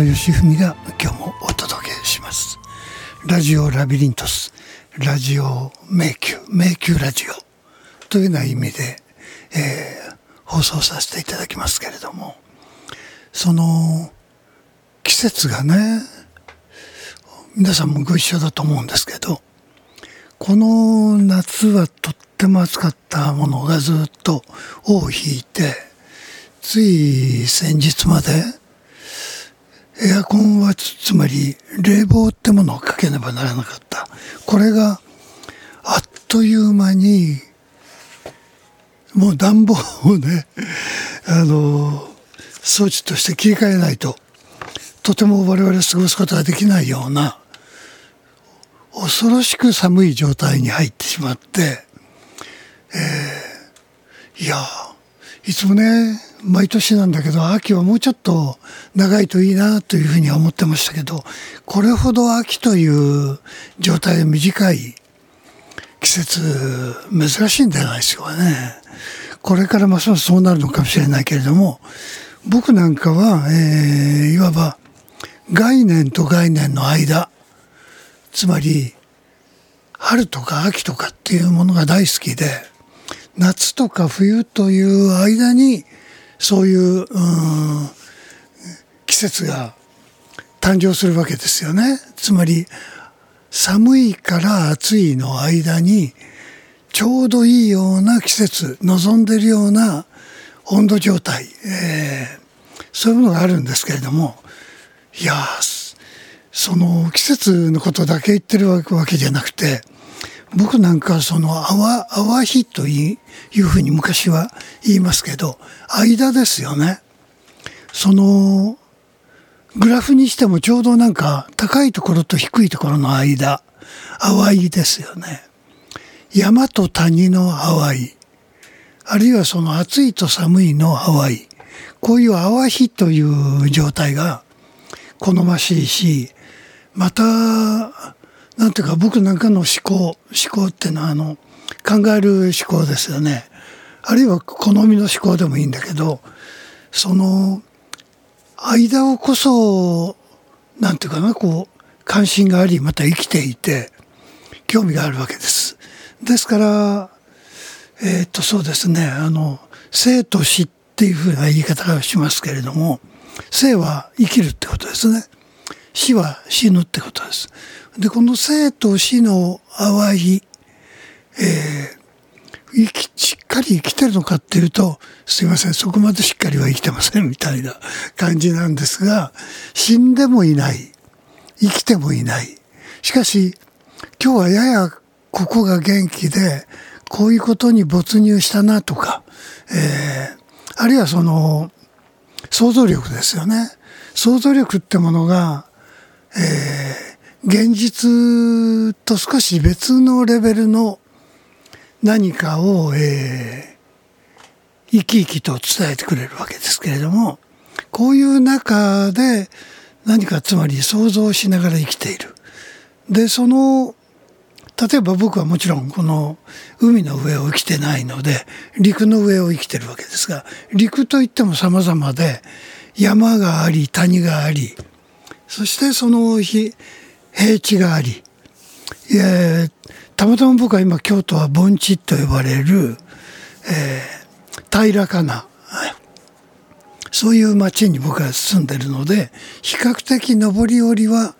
田義文が今日もお届けします。ラジオラビリントス。ラジオ迷宮。迷宮ラジオ。というような意味で、えー、放送させていただきますけれども。その季節がね皆さんもご一緒だと思うんですけどこの夏はとっても暑かったものがずっと尾を引いてつい先日までエアコンはつまり冷房ってものをかけねばならなかった。これがあっという間にもう暖房をね あの装置として切り替えないととても我々過ごすことができないような恐ろしく寒い状態に入ってしまって、えー、いやいつもね毎年なんだけど秋はもうちょっと長いといいなというふうに思ってましたけどこれほど秋という状態が短い季節珍しいんじゃないですかね。これからますますそうなるのかもしれないけれども僕なんかは、えー、いわば概念と概念の間つまり春とか秋とかっていうものが大好きで夏とか冬という間にそういうう季節が誕生するわけですよね。つまり寒いから暑いの間にちょうどいいような季節望んでるような温度状態、えー、そういうものがあるんですけれどもいやその季節のことだけ言ってるわけじゃなくて僕なんかその淡淡日というふうに昔は言いますけど間ですよね。そのグラフにしてもちょうどなんか高いところと低いところの間淡いですよね。山と谷の淡いあるいはその暑いと寒いの淡いこういう淡日という状態が好ましいしまたなんていうか僕なんかの思考思考っていうのはあの考える思考ですよね。あるいは好みの思考でもいいんだけどその間をこそなんていうかなこう関心がありまた生きていて興味があるわけです。ですからえー、っとそうですねあの生と死っていうふうな言い方をしますけれども生は生きるってことですね。死は死ぬってことです。でこの生と死の淡い、えー、生きしっかり生きてるのかっていうとすいませんそこまでしっかりは生きてませんみたいな感じなんですが死んでもいない生きてもいない。しかし今日はややここが元気でこういうことに没入したなとか、えー、あるいはその想像力ですよね。想像力ってものが、えー、現実と少し別のレベルの何かを、えー、生き生きと伝えてくれるわけですけれどもこういう中で何かつまり想像しながら生きている。でその例えば僕はもちろんこの海の上を生きてないので陸の上を生きてるわけですが陸といっても様々で山があり谷がありそしてその日平地がありたまたま僕は今京都は盆地と呼ばれる、えー、平らかなそういう町に僕は住んでるので比較的上り下りは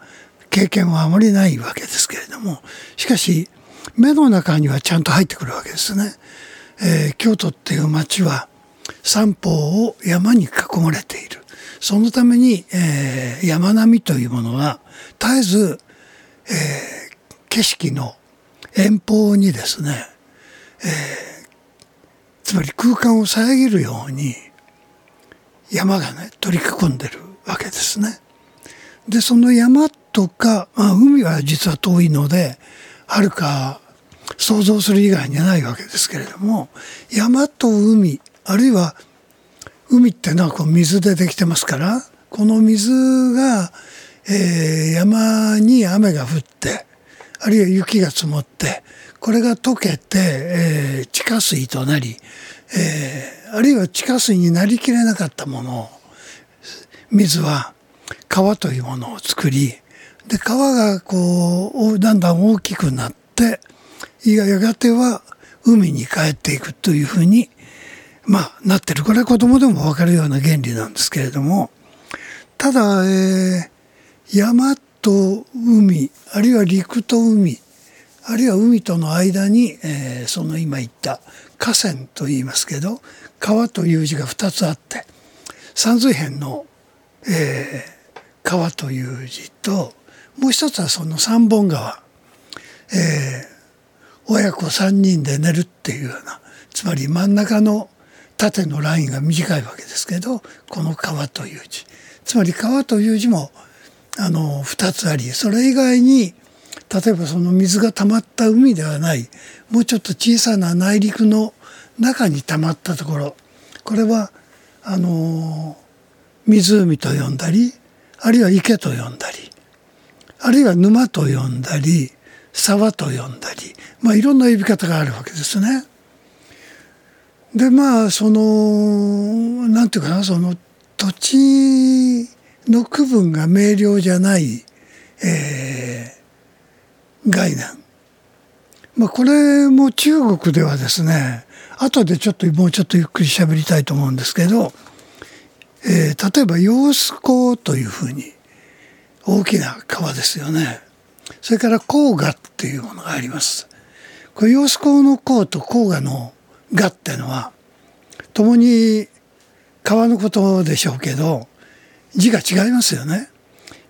経験はあまりないわけですけれどもしかし目の中にはちゃんと入ってくるわけですね。えー、京都っていう町は三方を山に囲まれているそのために、えー、山並みというものは絶えず、えー、景色の遠方にですね、えー、つまり空間を遮るように山がね取り囲んでるわけですね。でその山とか、まあ、海は実は遠いのではるか想像する以外にはないわけですけれども山と海あるいは海ってのはこう水でできてますからこの水が、えー、山に雨が降ってあるいは雪が積もってこれが溶けて、えー、地下水となり、えー、あるいは地下水になりきれなかったものを水は川というものを作りで川がこうだんだん大きくなってやがては海に帰っていくというふうに、まあ、なってるこれは子供でも分かるような原理なんですけれどもただ、えー、山と海あるいは陸と海あるいは海との間に、えー、その今言った河川と言いますけど川という字が2つあって山水編の、えー、川という字ともう一つはその三本川、えー、親子3人で寝るっていうようなつまり真ん中の縦のラインが短いわけですけどこの川という字つまり川という字もあの2つありそれ以外に例えばその水が溜まった海ではないもうちょっと小さな内陸の中に溜まったところこれはあの湖と呼んだりあるいは池と呼んだりあるいは沼と呼んだり沢と呼んだり、まあ、いろんな呼び方があるわけですね。でまあそのなんていうかなその土地の区分が明瞭じゃない、えー、概念。まあ、これも中国ではですね後でちょっともうちょっとゆっくり喋りたいと思うんですけど、えー、例えば揚子江というふうに大きな川ですよねそれから黄河っていうものがありますこれ揚子江の江と黄河の河っていうのは共に川のことでしょうけど字が違いますよね。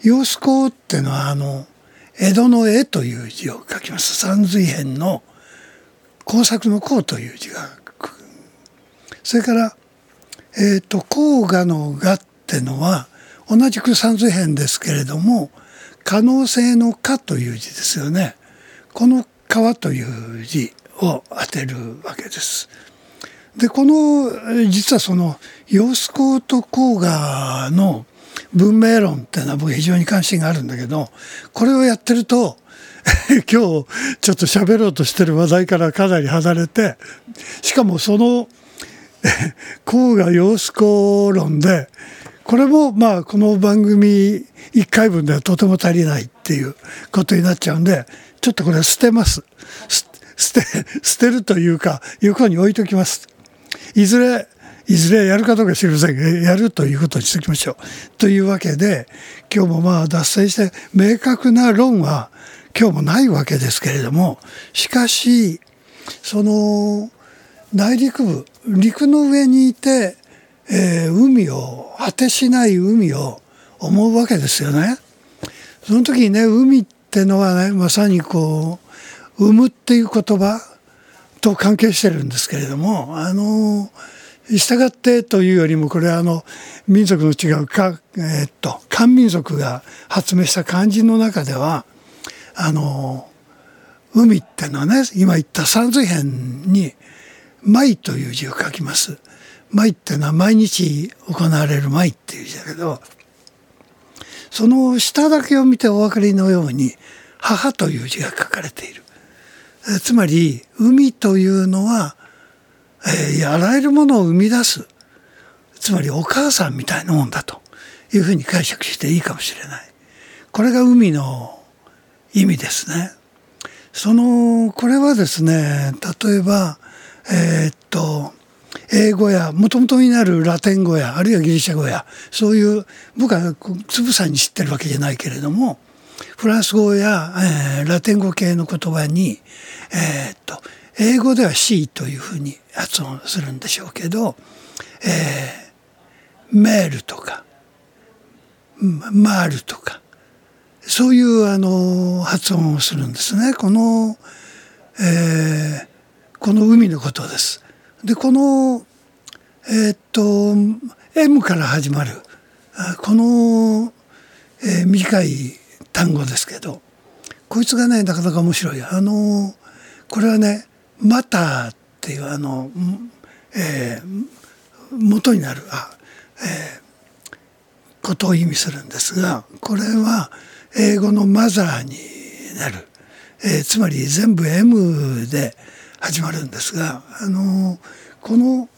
揚子江っていうのはあの江戸の絵という字を書きます。山水編の工作の工という字がそれからえっ、ー、と黄河の河っていうのは同じく山水編ですけれども可能性の可という字ですよね。この川という字。を当てるわけです。でこの実はその揚子江と黄河の文明論っていうのは僕非常に関心があるんだけどこれをやってると 今日ちょっと喋ろうとしてる話題からかなり離れてしかもその黄河揚子江論でこれもまあこの番組1回分ではとても足りないっていうことになっちゃうんでちょっとこれは捨てます。捨捨て捨てるというか横に置いときます。いずれいずれやるかどうか知りませんがやるということにしておきましょう。というわけで今日もまあ脱線して明確な論は今日もないわけですけれどもしかしその内陸部陸の上にいて、えー、海を果てしない海を思うわけですよね。その時にね海ってのはねまさにこう「産む」っていう言葉と関係してるんですけれどもあの従ってというよりもこれはあの民族の違うか、えー、っと漢民族が発明した漢字の中ではあの海ってのはね今言った山水編に「舞」という字を書きます。舞ってのは毎日行われる舞っていう字だけどその下だけを見てお分かりのように「母」という字が書かれている。つまり海というのは、えー、あらゆるものを生み出すつまりお母さんみたいなもんだというふうに解釈していいかもしれない。これが海の意味ですね。そのこれはですね例えばえー、っと英語やもともとになるラテン語やあるいはギリシャ語やそういう僕はつぶさに知ってるわけじゃないけれどもフランス語や、えー、ラテン語系の言葉に、えー、っと英語では C というふうに発音するんでしょうけど、えー、メールとかマールとかそういうあの発音をするんですねこの、えー、この海のことです。でこのえー、っと M から始まるこの、えー、短い単語ですけどこいつがねなかなか面白い。あのこれはね「マター」っていうあの、えー、元になるあ、えー、ことを意味するんですがこれは英語のマザーになる、えー、つまり全部 M で始まるんですが、あのこの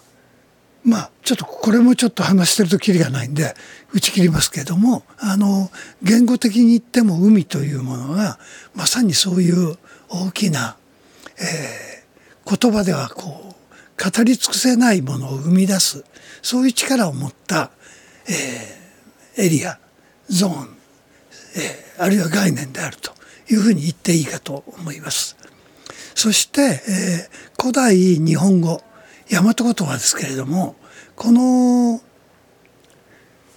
ちょっとこれもちょっと話してるときりがないんで打ち切りますけれどもあの言語的に言っても海というものがまさにそういう大きな、えー、言葉ではこう語り尽くせないものを生み出すそういう力を持った、えー、エリアゾーン、えー、あるいは概念であるというふうに言っていいかと思います。そして、えー、古代日本語大和言葉ですけれどもこの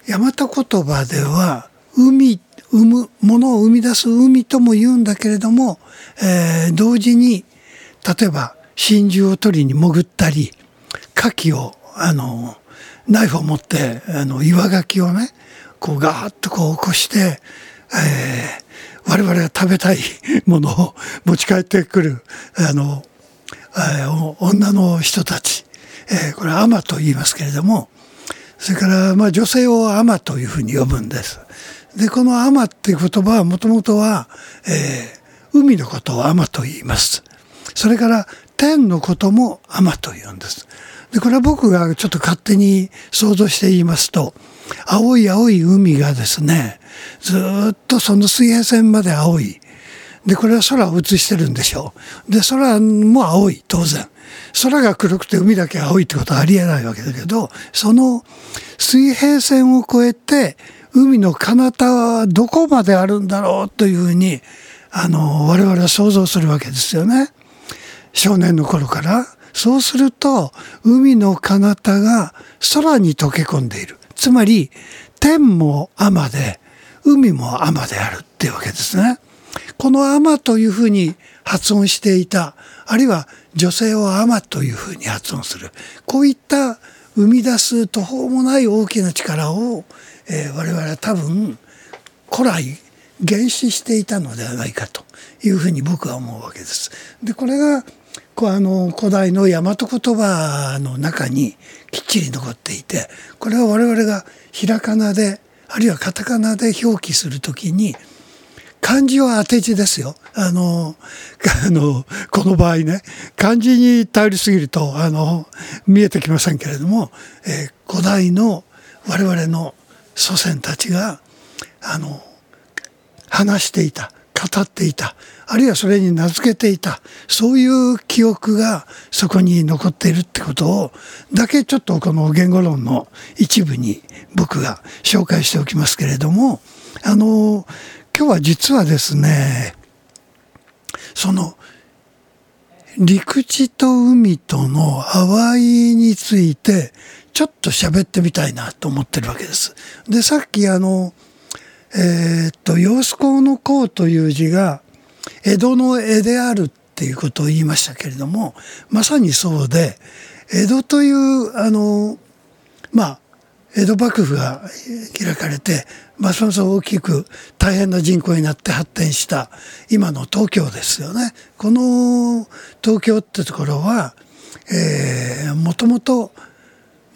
大和言葉では海生むものを生み出す海とも言うんだけれども、えー、同時に例えば真珠を取りに潜ったり牡蠣をあのナイフを持ってあの岩牡蠣をねこうガーッとこう起こして、えー、我々が食べたいものを持ち帰ってくるあの、えー、女の人たち、えー、これアマと言いますけれどもそれからまあ女性をアマというふうに呼ぶんです。でこのアマっていう言葉はもともとは、えー、海のことをアマと言います。それから天のこともアマと言うんです。でこれは僕がちょっと勝手に想像して言いますと青い青い海がですねずっとその水平線まで青いでこれは空を映してるんでしょうで空も青い当然空が黒くて海だけ青いってことはありえないわけだけどその水平線を越えて海の彼方はどこまであるんだろうというふうにあの我々は想像するわけですよね。少年の頃から。そうすると海の彼方が空に溶け込んでいる。つまり天も天で海も天であるっていうわけですね。この天というふうに発音していたあるいは女性を天というふうに発音するこういった生み出す途方もない大きな力を、えー、我々は多分古来原始していたのではないかというふうに僕は思うわけです。でこれがこうあの古代の大和言葉の中にきっちり残っていてこれは我々がひらがなであるいはカタカナで表記するときに漢字は当て字ですよ。あの、あの、この場合ね、漢字に頼りすぎると、あの、見えてきませんけれども、えー、古代の我々の祖先たちが、あの、話していた、語っていた、あるいはそれに名付けていた、そういう記憶がそこに残っているってことを、だけちょっとこの言語論の一部に僕が紹介しておきますけれども、あの、今日は実はですね、その、陸地と海との淡いについて、ちょっと喋ってみたいなと思ってるわけです。で、さっきあの、えー、っと、揚子江の江という字が、江戸の江であるっていうことを言いましたけれども、まさにそうで、江戸という、あの、まあ、江戸幕府が開かれて、ますます大きく大変な人口になって発展した今の東京ですよね。この東京ってところは、えー、もともと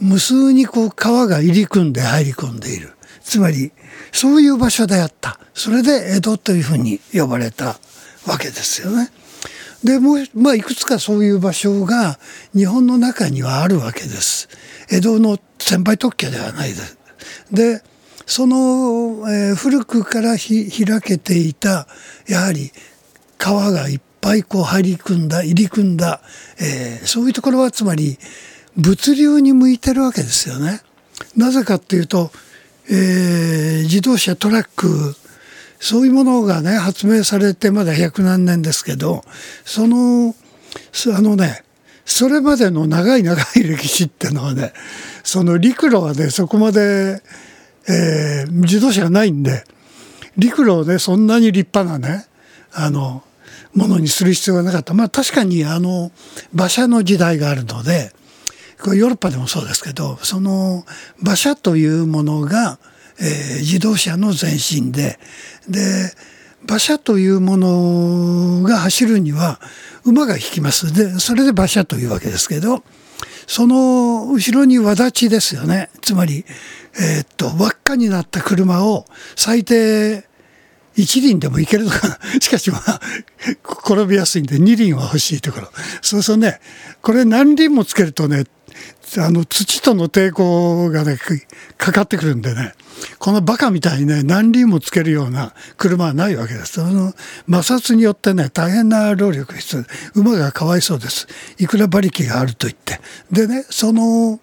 無数にこう川が入り組んで入り込んでいる。つまりそういう場所であったそれで江戸というふうに呼ばれたわけですよね。でもう、まあ、いくつかそういう場所が日本の中にはあるわけです。江戸の先輩特許ではないです。でその、えー、古くからひ開けていたやはり川がいっぱいこう入り組んだ入り組んだ、えー、そういうところはつまり物流に向いてるわけですよね。なぜかっていうとえー、自動車トラックそういうものがね発明されてまだ百何年ですけどそのあのねそれまでの長い長い歴史っていうのはねその陸路はねそこまで、えー、自動車がないんで陸路をねそんなに立派なねあのものにする必要がなかった。まあ確かにあの馬車の時代があるのでこれヨーロッパでもそうですけどその馬車というものが、えー、自動車の前身でで馬車というものが走るには馬が引きます。でそれで馬車というわけですけどその後ろに輪立ちですよね。つまり、えー、っと輪っかになった車を最低一輪でもいけるのか。しかしまあ、転びやすいんで二輪は欲しいところ。そうそうね、これ何輪もつけるとね、あの土との抵抗がね、かかってくるんでね、このバカみたいにね、何輪もつけるような車はないわけです。その摩擦によってね、大変な労力必要。馬がかわいそうです。いくら馬力があると言って。でね、その、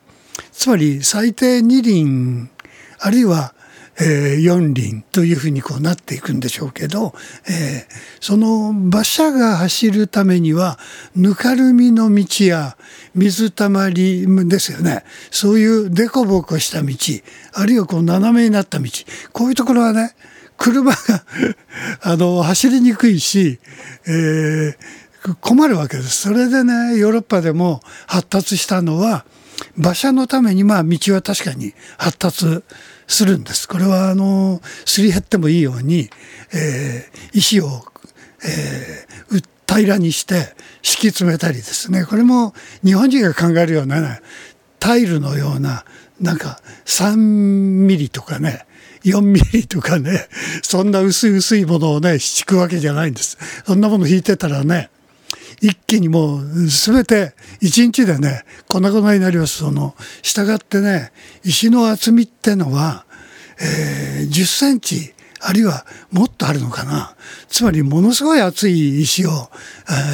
つまり最低2輪、あるいはえー、四輪というふうにこうなっていくんでしょうけど、えー、その馬車が走るためにはぬかるみの道や水たまりですよねそういう凸凹した道あるいはこう斜めになった道こういうところはね車が あの走りにくいし、えー、困るわけです。それでねヨーロッパでも発達したのは馬車のためにまあ道は確かに発達するんです。これはあのすり減ってもいいように、えー、石を、えー、平らにして敷き詰めたりですねこれも日本人が考えるようなタイルのようななんか3ミリとかね4ミリとかねそんな薄い薄いものをね敷くわけじゃないんです。そんなもの引いてたらね一気にもう全て一日でね粉々になります。その従ってね石の厚みってのは、えー、10センチあるいはもっとあるのかな。つまりものすごい厚い石を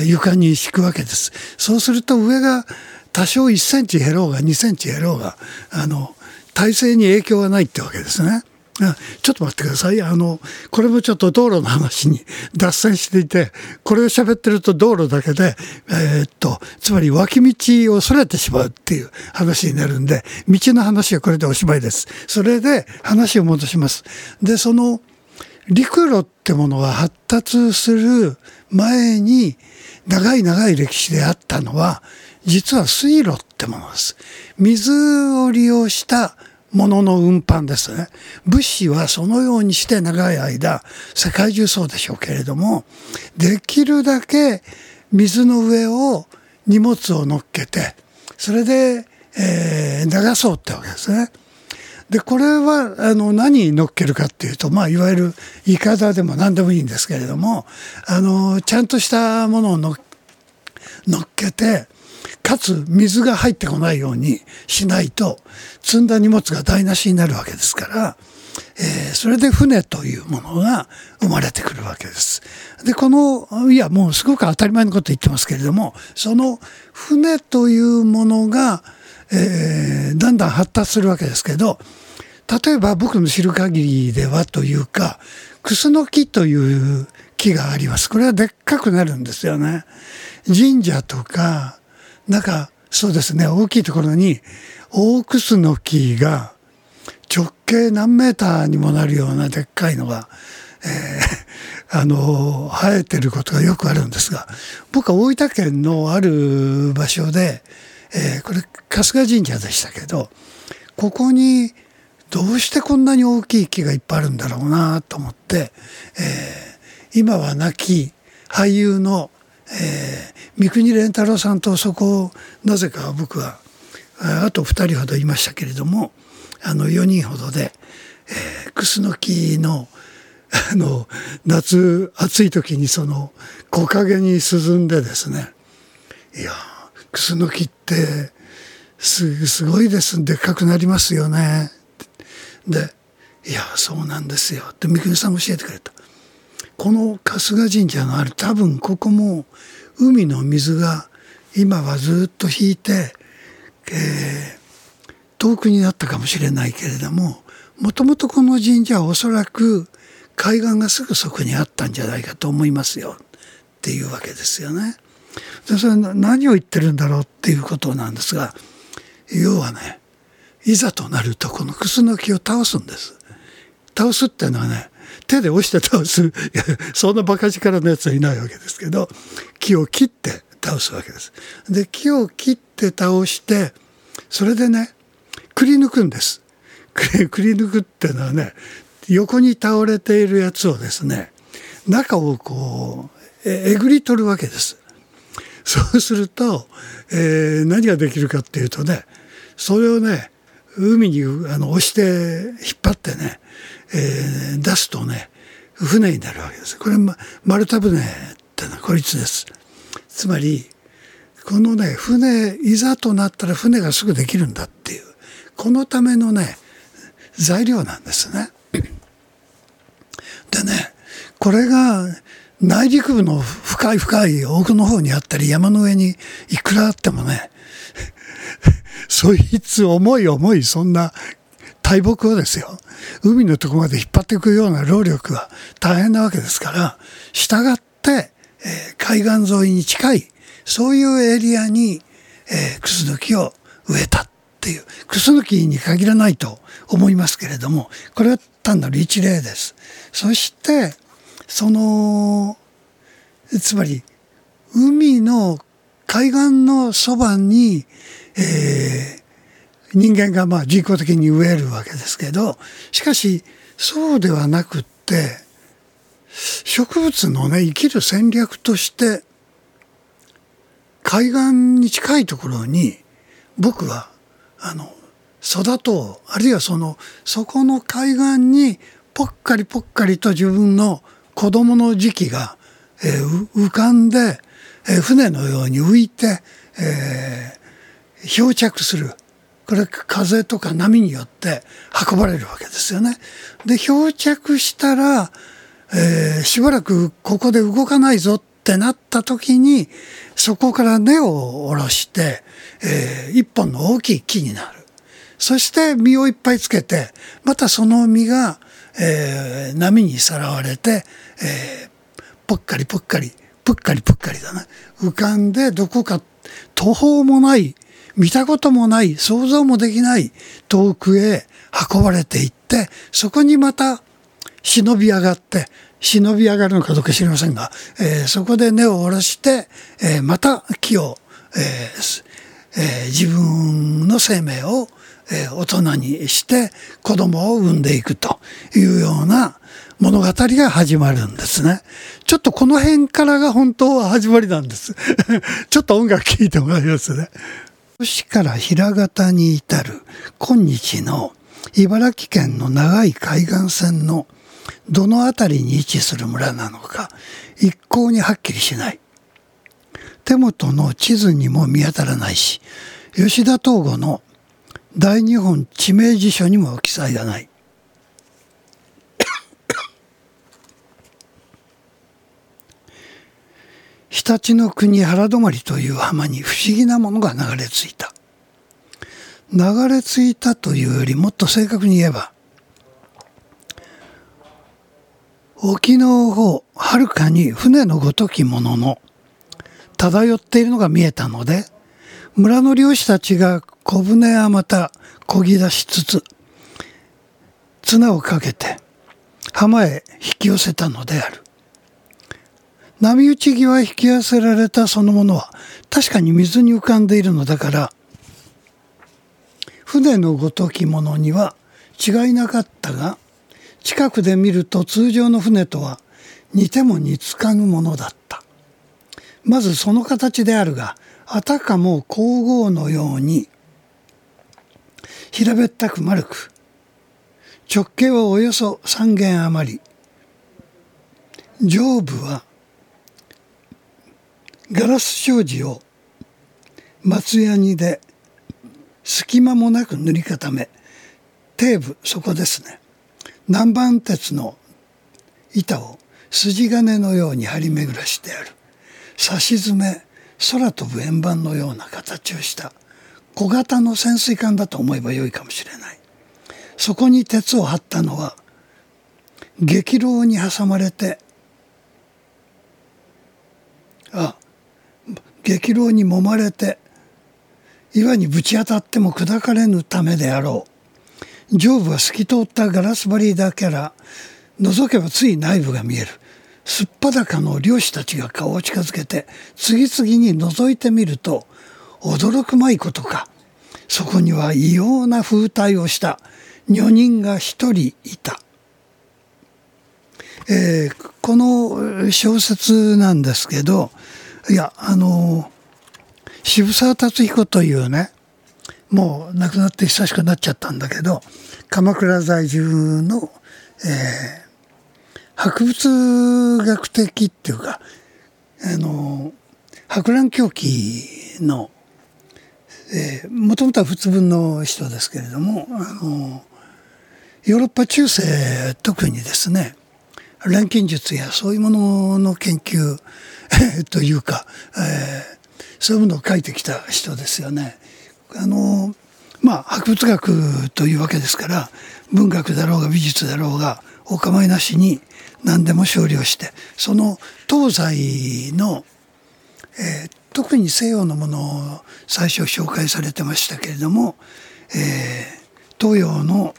床に敷くわけです。そうすると上が多少1センチ減ろうが2センチ減ろうがあの体勢に影響がないってわけですね。ちょっと待ってください。あの、これもちょっと道路の話に 脱線していて、これを喋ってると道路だけで、えー、っと、つまり脇道をそれてしまうっていう話になるんで、道の話はこれでおしまいです。それで話を戻します。で、その、陸路ってものは発達する前に、長い長い歴史であったのは、実は水路ってものです。水を利用した物の運搬ですね。物資はそのようにして長い間、世界中そうでしょうけれども、できるだけ水の上を荷物を乗っけて、それで、えー、流そうってわけですね。で、これは、あの、何に乗っけるかっていうと、まあ、いわゆる、いかだでも何でもいいんですけれども、あの、ちゃんとしたものを乗っけて、かつ水が入ってこないようにしないと積んだ荷物が台無しになるわけですから、えー、それで船というものが生まれてくるわけです。でこのいやもうすごく当たり前のこと言ってますけれどもその船というものが、えー、だんだん発達するわけですけど例えば僕の知る限りではというかクスノキという木があります。これはでっかくなるんですよね。神社とかなんかそうですね大きいところにオークスの木が直径何メーターにもなるようなでっかいのが、えー、あの生えてることがよくあるんですが僕は大分県のある場所で、えー、これ春日神社でしたけどここにどうしてこんなに大きい木がいっぱいあるんだろうなと思って、えー、今は亡き俳優のえー、三國連太郎さんとそこをなぜか僕はあと2人ほどいましたけれどもあの4人ほどで、えー、クスノキのあの夏暑い時にその木陰に涼んでですね。いやクスノキってすすごいです。でっかくなりますよね。で「いやそうなんですよ」って三國さん教えてくれた。この春日神社がある。多分ここも海の水が今はずっと引いて、えー、遠くになったかもしれないけれどももともとこの神社はおそらく海岸がすぐそこにあったんじゃないかと思いますよっていうわけですよね。でそれ何を言ってるんだろうっていうことなんですが要はねいざとなるとこのクスノキを倒すんです。倒すっていうのはね手で押して倒す そんなバカ力のやつはいないわけですけど木を切って倒すわけです。で木を切って倒してそれでねくり抜くんです。くり抜くっていうのはね横に倒れているやつをですね中をこうえぐり取るわけです。そうすると、えー、何ができるかっていうとねそれをね海にあの押して引っ張ってね、えー、出すとね船になるわけです。これ、ま、丸太船ってのはこいつです。つまりこのね船いざとなったら船がすぐできるんだっていうこのためのね材料なんですね。でねこれが内陸部の深い深い奥の方にあったり山の上にいくらあってもね そいつ重い重いそんな大木をですよ海のとこまで引っ張っていくような労力は大変なわけですから従って、えー、海岸沿いに近いそういうエリアに、えー、クスノキを植えたっていうクスノキに限らないと思いますけれどもこれは単なる一例です。そしてそのつまり海の海岸のそばに、えー、人間がまあ人工的に植えるわけですけどしかしそうではなくって植物のね生きる戦略として海岸に近いところに僕はあの育とうあるいはそのそこの海岸にぽっかりぽっかりと自分の子供の時期が、えー、浮かんで、えー、船のように浮いて、えー、漂着する。これ風とか波によって運ばれるわけですよね。で漂着したら、えー、しばらくここで動かないぞってなった時にそこから根を下ろして、えー、一本の大きい木になる。そして実をいっぱいつけてまたその実が、えー、波にさらわれて、えー、ぽっかりぽっかりぷっかりぷっかりだな浮かんでどこか途方もない見たこともない想像もできない遠くへ運ばれていってそこにまた忍び上がって忍び上がるのかどうか知りませんが、えー、そこで根を下ろして、えー、また木を、えーえー、自分の生命を、えー、大人にして子供を産んでいくというような物語が始まるんですね。ちょっとこの辺からが本当は始まりなんです。ちょっと音楽聴いてもらいますね。市から平方に至る今日の茨城県の長い海岸線のどの辺りに位置する村なのか一向にはっきりしない。手元の地図にも見当たらないし吉田東吾の大日本地名辞書にも記載がない。常陸の国原泊という浜に不思議なものが流れ着いた。流れ着いたというよりもっと正確に言えば沖の方はるかに船のごときものの漂っているのが見えたので村の漁師たちが小舟はまた漕ぎ出しつつ綱をかけて浜へ引き寄せたのである。波打ち際引き寄せられたそのものは確かに水に浮かんでいるのだから船のごときものには違いなかったが近くで見ると通常の船とは似ても似つかぬものだった。まずその形であるがあたかも皇后のように平べったく丸く直径はおよそ3弦余り。上部はガラス障子を松ヤニで隙間もなく塗り固め底部そこですね。南蛮鉄の板を筋金のように張り巡らしてある。差し詰め空飛ぶ円盤のような形をした小型の潜水艦だと思えばよいかもしれない。そこに鉄を張ったのは激浪に挟まれてあ激浪に揉まれて岩にぶち当たっても砕かれぬためであろう。上部は透き通ったガラス張りだから覗けばつい内部が見える。すっぱだかの漁師たちが顔を近づけて次々に覗いてみると驚くまいことか。そこには異様な風体をした。女人が一人いた、えー、この小説なんですけどいやあの渋沢達彦というねもう亡くなって久しくなっちゃったんだけど鎌倉在住の、えー、博物学的っていうかあの博覧狂気のもともとは仏文の人ですけれどもあのヨーロッパ中世特にですね錬金術やそういうものの研究 というか、えー、そういうものを書いてきた人ですよね。あのまあ博物学というわけですから文学だろうが美術だろうがお構いなしに何でも少量してその東西の、えー、特に西洋のものを最初紹介されてましたけれども、えー、東洋の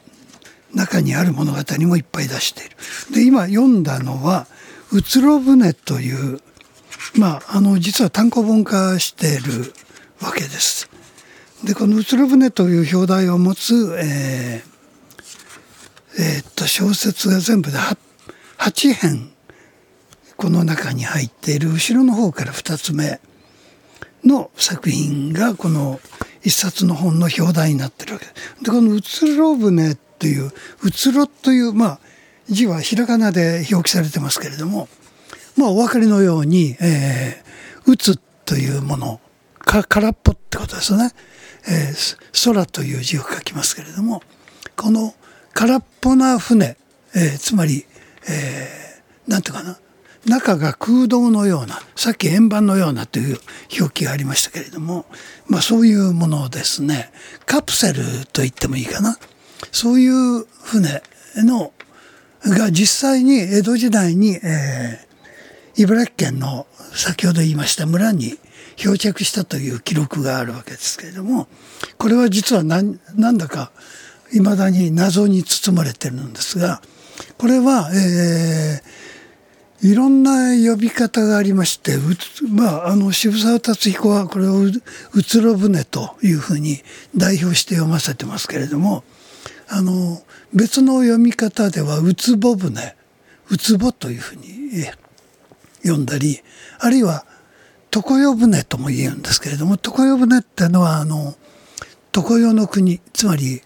中にある物語もいっぱい出している。で今読んだのは「うつろ舟」というまああの実は単行本化しているわけです。でこの「うつろ舟」という表題を持つ、えーえー、っと小説が全部で 8, 8編この中に入っている後ろの方から2つ目の作品がこの一冊の本の表題になってるわけです。でこの「うつろ舟」という「うつろ」というまあ字はひらがなで表記されてますけれどもまあお分かりのように「えー、うつ」というものか空っぽってことですね。えー、空という字を書きますけれどもこの空っぽな船、えー、つまり、えー、なんていうかな中が空洞のようなさっき円盤のようなという表記がありましたけれども、まあ、そういうものですねカプセルと言ってもいいかなそういう船のが実際に江戸時代に、えー、茨城県の先ほど言いました村に漂着したという記録があるわけですけれどもこれは実は何なんだかいまだに謎に包まれてるんですがこれは、えー、いろんな呼び方がありましてまあ、あの渋沢達彦はこれを「うつろ舟」というふうに代表して読ませてますけれどもあの別の読み方では「うつぼ舟」「うつぼ」というふうに読んだりあるいは常世船とも言うんですけれども常世船ってのはあの常世の国つまり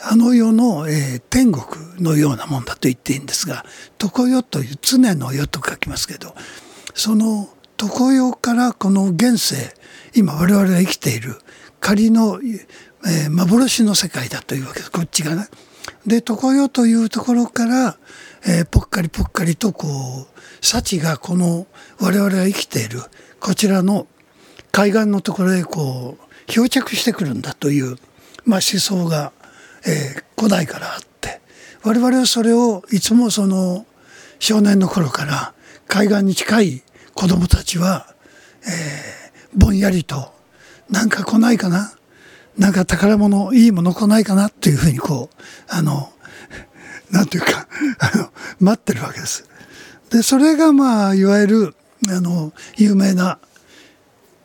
あの世の、えー、天国のようなもんだと言っていいんですが常世という常の世と書きますけどその常世からこの現世今我々が生きている仮の、えー、幻の世界だというわけですこっちがね。で常世というところから、えー、ぽっかりぽっかりとこう幸がこの我々が生きているこちらの海岸のところへこう漂着してくるんだという、まあ、思想が、えー、古代からあって我々はそれをいつもその少年の頃から海岸に近い子供たちは、えー、ぼんやりとなんか来ないかな？なんか宝物いいもの来ないかなっていうふうにこうあのなんていうか あの待ってるわけです。でそれがまあいわゆるあの有名な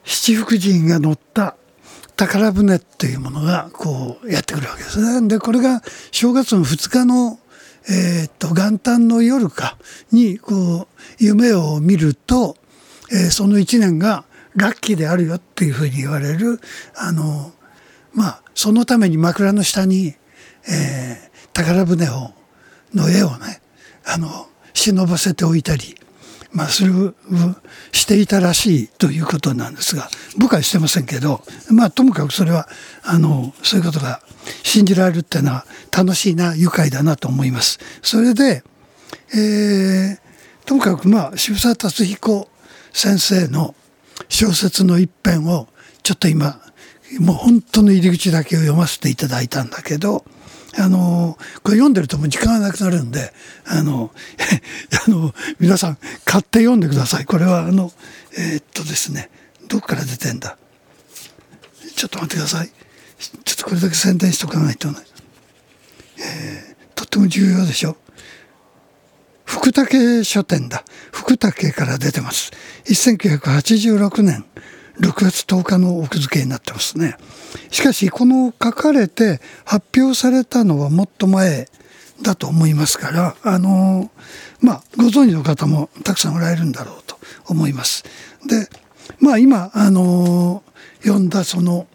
七福神が乗った宝船っていうものがこうやってくるわけですね。でこれが正月の2日の、えー、っと元旦の夜かにこう夢を見ると、えー、その1年がラッキーであるよっていうふうに言われるあのまあそのために枕の下に、えー、宝船をの絵をねあの忍ばせておいたりまあ、するしていたらしいということなんですが僕はしてませんけど、まあ、ともかくそれはあのそういうことが信じられるっていうのは楽しいな愉快だなと思います。それで、えー、ともかくまあ渋沢達彦先生の小説の一編をちょっと今もう本当の入り口だけを読ませていただいたんだけどあのこれ読んでるともう時間がなくなるんであの あの皆さん買って読んでください。これはあのえー、っとですねどこから出てんだ？ちょっと待ってください。ちょっとこれだけ宣伝しとかないとね、えー、とっても重要でしょ？福武書店だ。福武から出てます。1986年。6月10日の奥付けになってますね。しかしこの書かれて発表されたのはもっと前だと思いますからあのまあご存知の方もたくさんおられるんだろうと思います。でまあ今あの読んだその、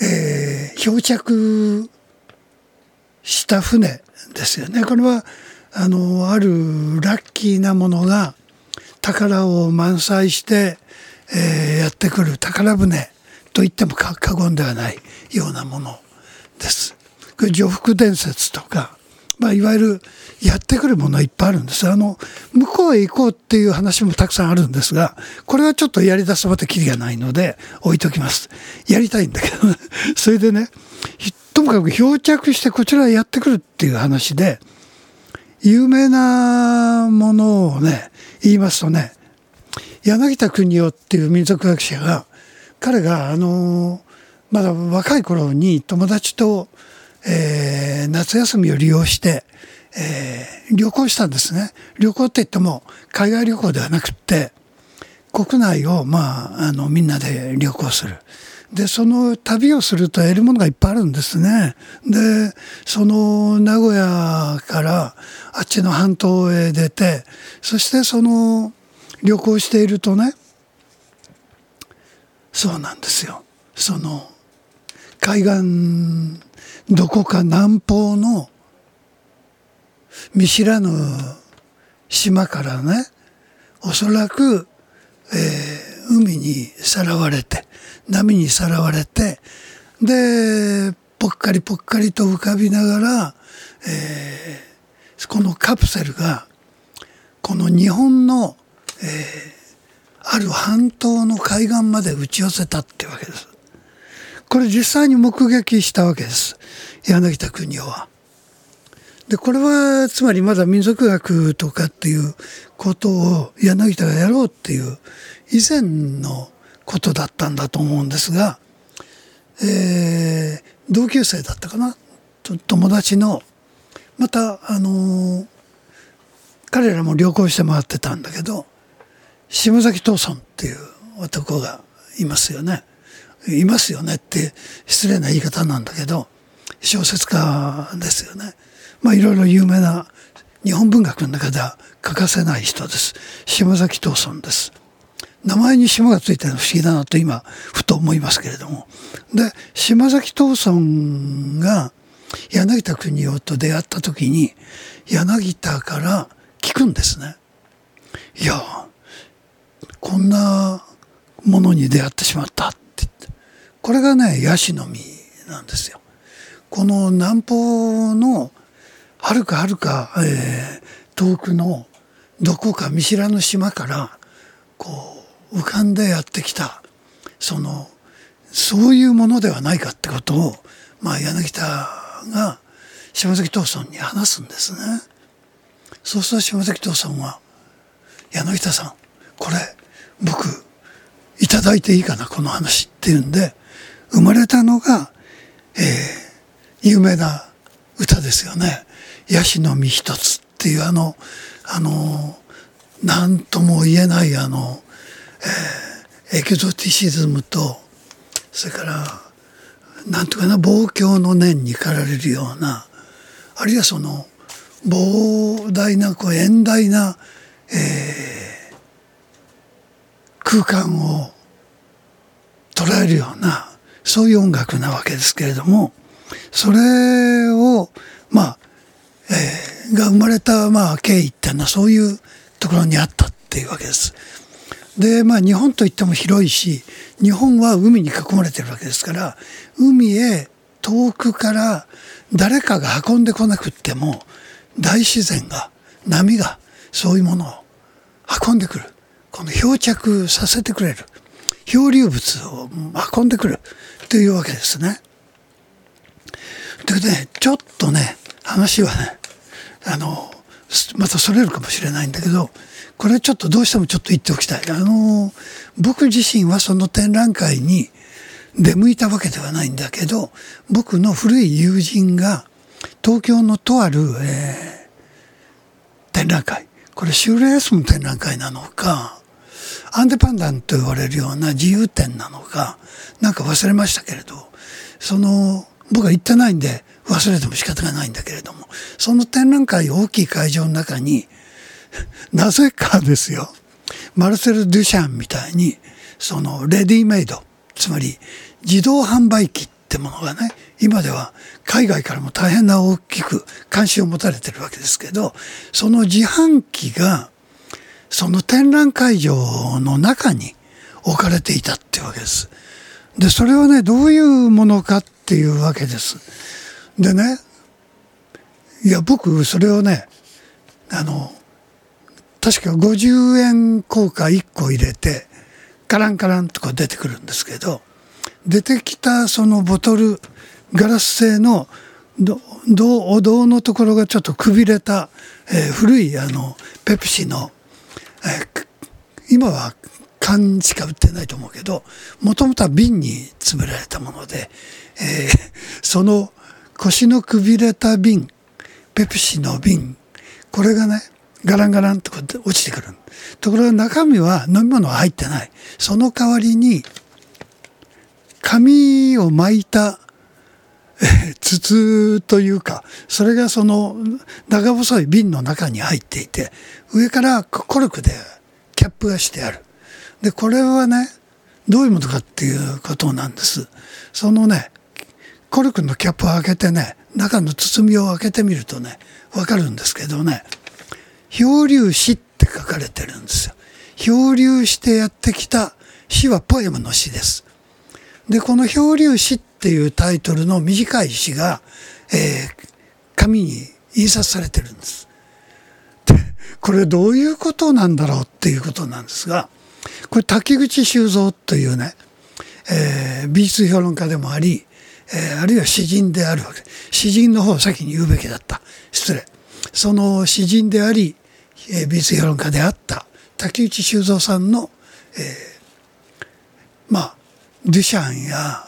えー、漂着した船ですよね。これはあのあるラッキーなものが宝を満載して、えー、やってくる宝船と言っても過言ではないようなものです。これ女福伝説とか、まあ、いわゆるやってくるものはいっぱいあるんです。あの、向こうへ行こうっていう話もたくさんあるんですが、これはちょっとやり出すまたきりがないので置いときます。やりたいんだけど、それでね、ともかく漂着してこちらへやってくるっていう話で、有名なものをね、言いますとね、柳田国夫っていう民族学者が、彼があの、まだ若い頃に友達と、えー、夏休みを利用して、えー、旅行したんですね。旅行って言っても海外旅行ではなくって国内をまああのみんなで旅行する。でその旅をすると得るものがいっぱいあるんですね。でその名古屋からあっちの半島へ出てそしてその旅行しているとねそうなんですよ。その海岸どこか南方の見知らぬ島からねおそらく、えー、海にさらわれて波にさらわれてでぽっかりぽっかりと浮かびながら、えー、このカプセルがこの日本の、えー、ある半島の海岸まで打ち寄せたってわけです。これ実際に目撃したわけです。柳田国夫は。でこれはつまりまだ民族学とかっていうことを柳田がやろうっていう以前のことだったんだと思うんですが、えー、同級生だったかな？友達のまたあのー、彼らも旅行して回ってたんだけど島崎藤村っていう男がいますよね。いますよねって失礼な言い方なんだけど小説家ですよね。まあいろいろ有名な日本文学の中では欠かせない人です。島崎藤村です。名前に島がついてるの不思議だなと今ふと思いますけれども。で、島崎藤村が柳田国夫と出会った時に柳田から聞くんですね。いや、こんなものに出会ってしまったって言って。これがね、ヤシの実なんですよ。この南方のはるかはるか、えー、遠くのどこか見知らぬ島からこう浮かんでやってきたそのそういうものではないかってことを、まあ、柳田が島崎藤村に話すんですね。そうすると島崎藤村は「柳田さんこれ僕いただいていいかなこの話」っていうんで生まれたのが、えー、有名な歌ですよね。ヤシの実一つっていうあの、あの、何とも言えないあの、えー、エキゾティシズムと、それから、なんとかな、望郷の念に駆られるような、あるいはその、膨大な、こう、遠大な、えー、空間を捉えるような、そういう音楽なわけですけれども、それを、まあ、えー、が生まれた、まあ、経緯っていうのはそういうところにあったっていうわけです。で、まあ、日本といっても広いし、日本は海に囲まれてるわけですから、海へ遠くから誰かが運んでこなくっても、大自然が、波が、そういうものを運んでくる。この漂着させてくれる。漂流物を運んでくる。というわけですね。でね、ちょっとね、話はね、あの、またそれるかもしれないんだけど、これちょっとどうしてもちょっと言っておきたい。あの、僕自身はその展覧会に出向いたわけではないんだけど、僕の古い友人が東京のとある、えー、展覧会、これシューレースの展覧会なのか、アンデパンダンと言われるような自由展なのか、なんか忘れましたけれど、その、僕は行ってないんで忘れても仕方がないんだけれども、その展覧会大きい会場の中に、なぜかですよ、マルセル・デュシャンみたいに、そのレディメイド、つまり自動販売機ってものがね今では海外からも大変な大きく関心を持たれてるわけですけどその自販機がその展覧会場の中に置かれていたっていうわけです。でそれはねどういうものかっていうわけです。でねいや僕それをねあの確か50円硬貨1個入れてカランカランとか出てくるんですけど出てきたそのボトルガラス製の銅お堂のところがちょっとくびれた、えー、古いあのペプシの、今は缶しか売ってないと思うけどもともとは瓶に詰められたもので、えー、その腰のくびれた瓶ペプシの瓶これがねガランガランと落ちてくる。ところが中身は飲み物は入ってない。その代わりに紙を巻いた筒というかそれがその長細い瓶の中に入っていて上からコルクでキャップがしてある。でこれはねどういうものかっていうことなんです。そのねコルクのキャップを開けてね中の包みを開けてみるとねわかるんですけどね漂流詩って書かれてるんですよ。漂流してやってきた詩はポエムの詩です。でこの漂流詩っていうタイトルの短い詩が、えー、紙に印刷されてるんです。これどういうことなんだろうっていうことなんですがこれ滝口修造というね、えー、美術評論家でもありえー、あるいは詩人であるわけ。詩人の方を先に言うべきだった。失礼。その詩人であり、えー、美術評論家であった。竹内修造さんの、えー、まあデュシャンや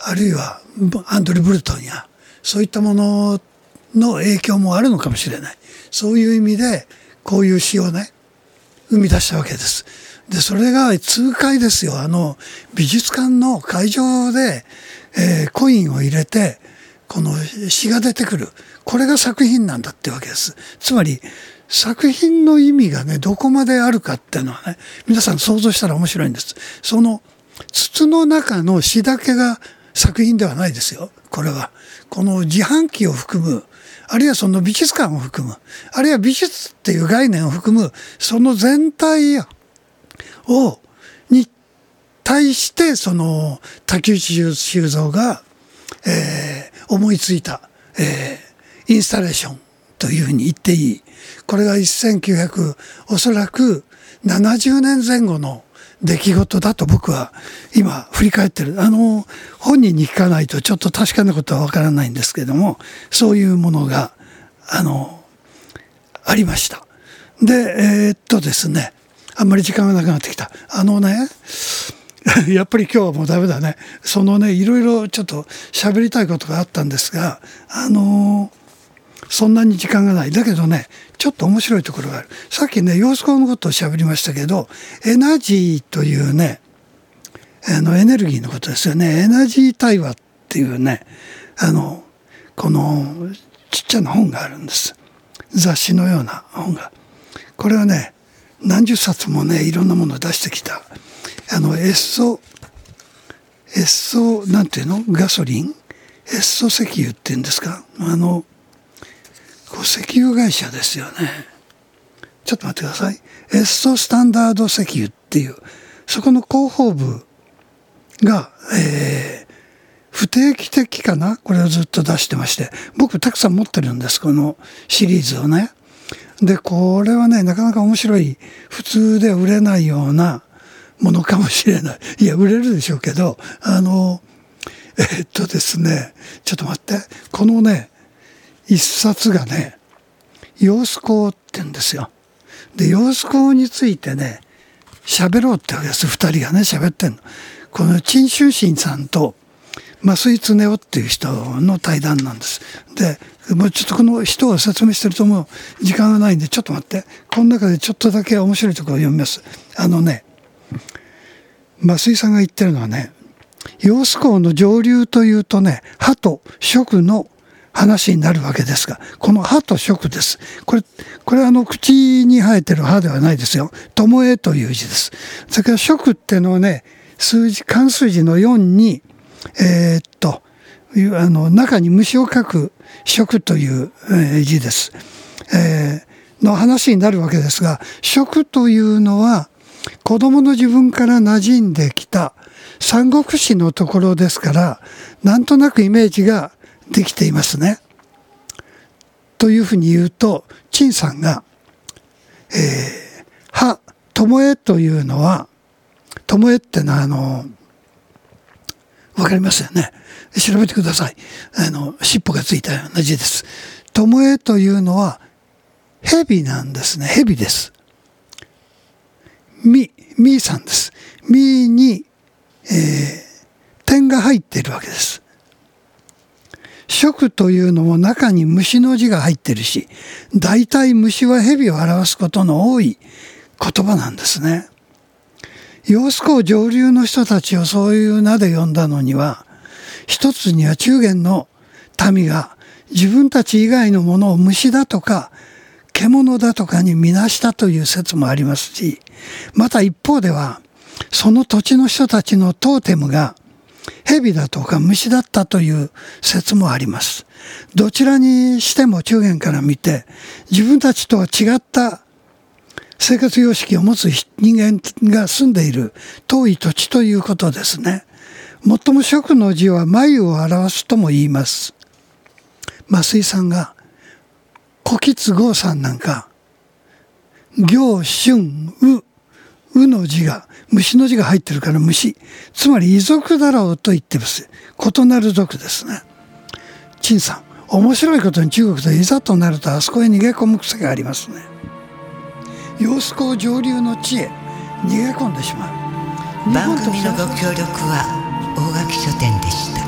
あるいはアンドリ・ブルトンやそういったものの影響もあるのかもしれない。そういう意味でこういう詩をね生み出したわけです。でそれが痛快ですよ。あの美術館の会場でえー、コインを入れてこの詩が出てくる。これが作品なんだってわけです。つまり作品の意味がねどこまであるかっていうのはね皆さん想像したら面白いんです。その筒の中の詩だけが作品ではないですよ。これは。この自販機を含むあるいはその美術館を含むあるいは美術っていう概念を含むその全体をに対してその竹内修造が、えー、思いついた、えー、インスタレーションというふうに言っていい。これが1900おそらく70年前後の出来事だと僕は今振り返ってる。あの本人に聞かないとちょっと確かなことはわからないんですけどもそういうものがあのありました。でえー、っとですねあんまり時間がなくなってきた。あのね やっぱり今日はもうダメだね。そのねいろいろちょっと喋りたいことがあったんですがあのー、そんなに時間がない。だけどねちょっと面白いところがある。さっきね様子のことを喋りましたけどエナジーというねあのエネルギーのことですよね。エナジー対話っていうねあのこのちっちゃな本があるんです。雑誌のような本が。これはね何十冊もねいろんなものを出してきたあのエッソエッソなんていうの？ガソリン？エッソ石油っていうんですか？あの石油会社ですよね。ちょっと待ってください。エッソスタンダード石油っていうそこの広報部が、えー、不定期的かな？これをずっと出してまして。僕たくさん持ってるんですこのシリーズをね。でこれはねなかなか面白い普通で売れないようなものかもしれない。いや、売れるでしょうけど、あの、えー、っとですね、ちょっと待って、このね、一冊がね、様子校って言うんですよ。で、様子校についてね、喋ろうってわけです。二人がね、喋ってんの。この陳春心さんと、増井恒夫っていう人の対談なんです。で、もうちょっとこの人を説明してるともう時間がないんで、ちょっと待って。この中でちょっとだけ面白いところを読みます。あのね、増井さんが言ってるのはね揚子港の上流というとね歯と食の話になるわけですがこの歯と食です。これこれはあの口に生えてる歯ではないですよ。巴という字です。それから食ってのね数字漢数字の4にえー、っとあの中に虫を書く「食」という、字です。えー、の話になるわけですが「食」というのは子供の自分から馴染んできた三国志のところですからなんとなくイメージができていますね。というふうに言うと陳さんが「えー、は巴というのは巴ってのはあのわかりますよね。調べてください。あの尻尾がついたような字です。巴というのは蛇なんですね。蛇です。みみさんです。みに、えー、点が入っているわけです。食というのも中に虫の字が入ってるし大体虫は蛇を表すことの多い言葉なんですね。揚子江上流の人たちをそういう名で呼んだのには一つには中原の民が自分たち以外のものを虫だとか獣だとかに見なしたという説もありますしまた一方ではその土地の人たちのトーテムが蛇だとか虫だったという説もあります。どちらにしても中原から見て自分たちとは違った生活様式を持つ人間が住んでいる遠い土地ということですね。最も食の字は眉を表すとも言います。増井さんが古吉剛さんなんか行春ううの字が虫の字が入ってるから虫。つまり異族だろうと言ってます。異なる族ですね。陳さん面白いことに中国でいざとなるとあそこへ逃げ込む癖がありますね。揚子江上流の地へ。逃げ込んでしまう。番組のご協力は大垣書店でした